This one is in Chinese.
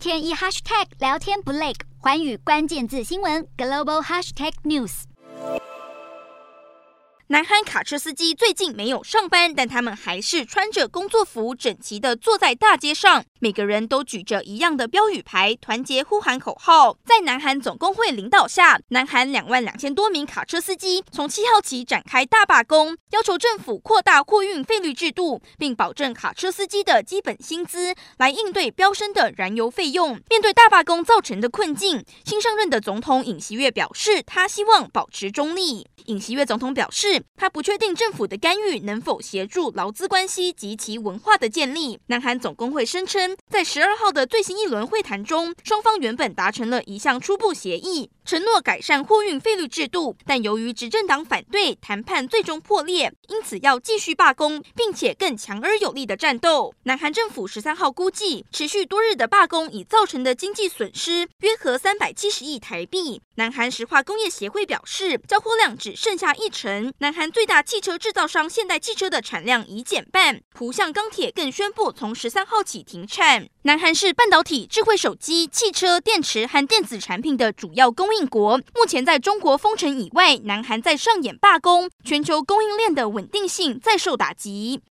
天一 hashtag 聊天不累，环宇关键字新闻 global hashtag news。南韩卡车司机最近没有上班，但他们还是穿着工作服，整齐的坐在大街上。每个人都举着一样的标语牌，团结呼喊口号。在南韩总工会领导下，南韩两万两千多名卡车司机从七号起展开大罢工，要求政府扩大货运费率制度，并保证卡车司机的基本薪资，来应对飙升的燃油费用。面对大罢工造成的困境，新上任的总统尹锡悦表示，他希望保持中立。尹锡悦总统表示，他不确定政府的干预能否协助劳资关系及其文化的建立。南韩总工会声称，在十二号的最新一轮会谈中，双方原本达成了一项初步协议，承诺改善货运费率制度，但由于执政党反对，谈判最终破裂，因此要继续罢工，并且更强而有力的战斗。南韩政府十三号估计，持续多日的罢工已造成的经济损失约合三百七十亿台币。南韩石化工业协会表示，交货量只剩下一成。南韩最大汽车制造商现代汽车的产量已减半。浦项钢铁更宣布从十三号起停产。南韩是半导体、智慧手机、汽车、电池和电子产品的主要供应国。目前在中国封城以外，南韩在上演罢工，全球供应链的稳定性再受打击。